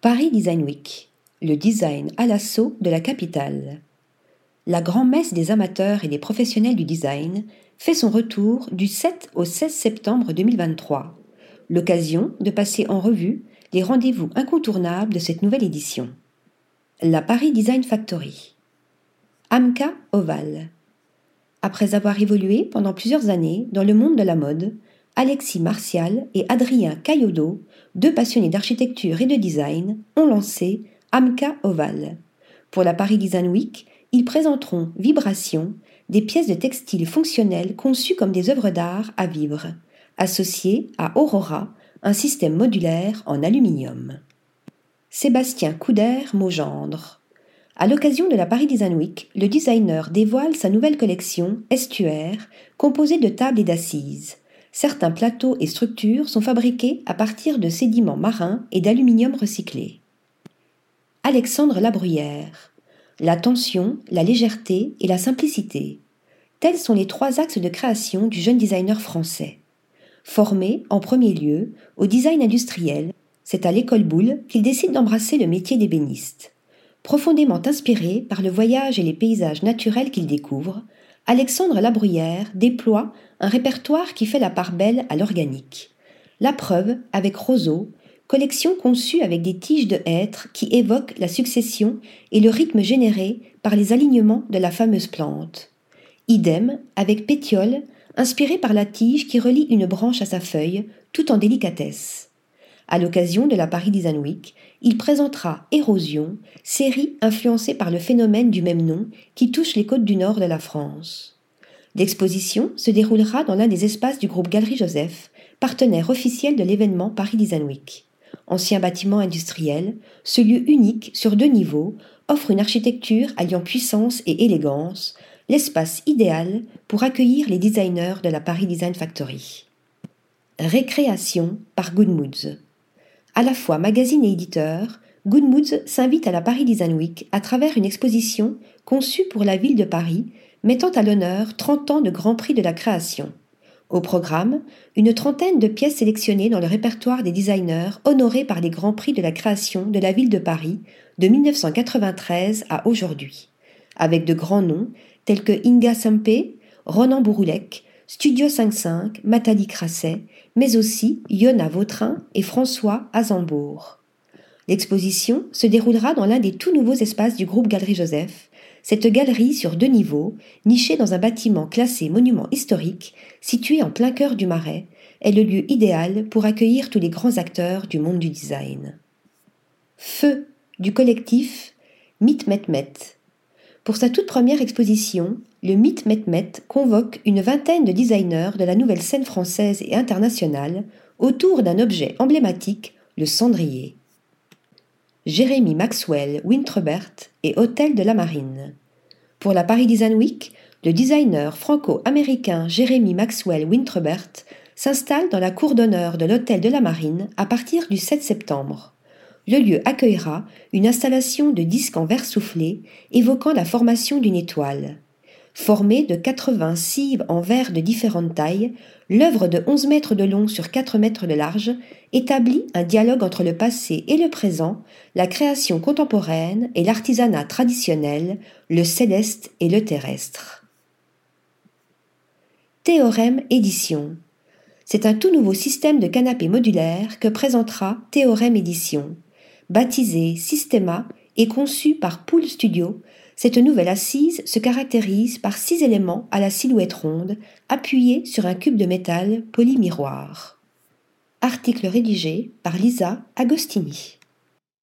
Paris Design Week, le design à l'assaut de la capitale. La grand-messe des amateurs et des professionnels du design fait son retour du 7 au 16 septembre 2023, l'occasion de passer en revue les rendez-vous incontournables de cette nouvelle édition. La Paris Design Factory. Amka Oval. Après avoir évolué pendant plusieurs années dans le monde de la mode, Alexis Martial et Adrien Caillodo, deux passionnés d'architecture et de design, ont lancé Amka Oval. Pour la Paris Design Week, ils présenteront Vibration, des pièces de textile fonctionnelles conçues comme des œuvres d'art à vivre, associées à Aurora, un système modulaire en aluminium. Sébastien Couder Maugendre. À l'occasion de la Paris Design Week, le designer dévoile sa nouvelle collection Estuaire, composée de tables et d'assises certains plateaux et structures sont fabriqués à partir de sédiments marins et d'aluminium recyclé. Alexandre Labruyère. La tension, la légèreté et la simplicité. Tels sont les trois axes de création du jeune designer français. Formé, en premier lieu, au design industriel, c'est à l'école Boulle qu'il décide d'embrasser le métier d'ébéniste. Profondément inspiré par le voyage et les paysages naturels qu'il découvre, Alexandre Labruyère déploie un répertoire qui fait la part belle à l'organique. La preuve avec Roseau, collection conçue avec des tiges de hêtre qui évoquent la succession et le rythme généré par les alignements de la fameuse plante. Idem avec Pétiole, inspiré par la tige qui relie une branche à sa feuille, tout en délicatesse. À l'occasion de la Paris Design Week, il présentera Érosion, série influencée par le phénomène du même nom qui touche les côtes du nord de la France. L'exposition se déroulera dans l'un des espaces du groupe Galerie Joseph, partenaire officiel de l'événement Paris Design Week. Ancien bâtiment industriel, ce lieu unique sur deux niveaux offre une architecture alliant puissance et élégance, l'espace idéal pour accueillir les designers de la Paris Design Factory. Récréation par Good Moods. À la fois magazine et éditeur, Good Moods s'invite à la Paris Design Week à travers une exposition conçue pour la ville de Paris, mettant à l'honneur 30 ans de Grand Prix de la création. Au programme, une trentaine de pièces sélectionnées dans le répertoire des designers honorés par les Grands Prix de la création de la ville de Paris de 1993 à aujourd'hui, avec de grands noms tels que Inga Sampe, Ronan Bouroulec, Studio 55, Matali Crasset, mais aussi Yona Vautrin et François Azambourg. L'exposition se déroulera dans l'un des tout nouveaux espaces du groupe Galerie Joseph, cette galerie sur deux niveaux, nichée dans un bâtiment classé monument historique, situé en plein cœur du Marais, est le lieu idéal pour accueillir tous les grands acteurs du monde du design. Feu du collectif Mit Met Met. Pour sa toute première exposition, le Mythe Met convoque une vingtaine de designers de la nouvelle scène française et internationale autour d'un objet emblématique, le cendrier. Jérémy Maxwell Wintrebert et Hôtel de la Marine. Pour la Paris Design Week, le designer franco-américain Jérémy Maxwell Wintrebert s'installe dans la cour d'honneur de l'Hôtel de la Marine à partir du 7 septembre le lieu accueillera une installation de disques en verre soufflé évoquant la formation d'une étoile. Formée de 80 cives en verre de différentes tailles, l'œuvre de 11 mètres de long sur 4 mètres de large établit un dialogue entre le passé et le présent, la création contemporaine et l'artisanat traditionnel, le céleste et le terrestre. Théorème Édition C'est un tout nouveau système de canapé modulaire que présentera Théorème Édition. Baptisé Systema et conçu par Pool Studio, cette nouvelle assise se caractérise par six éléments à la silhouette ronde, appuyés sur un cube de métal polymiroir. Article rédigé par Lisa Agostini.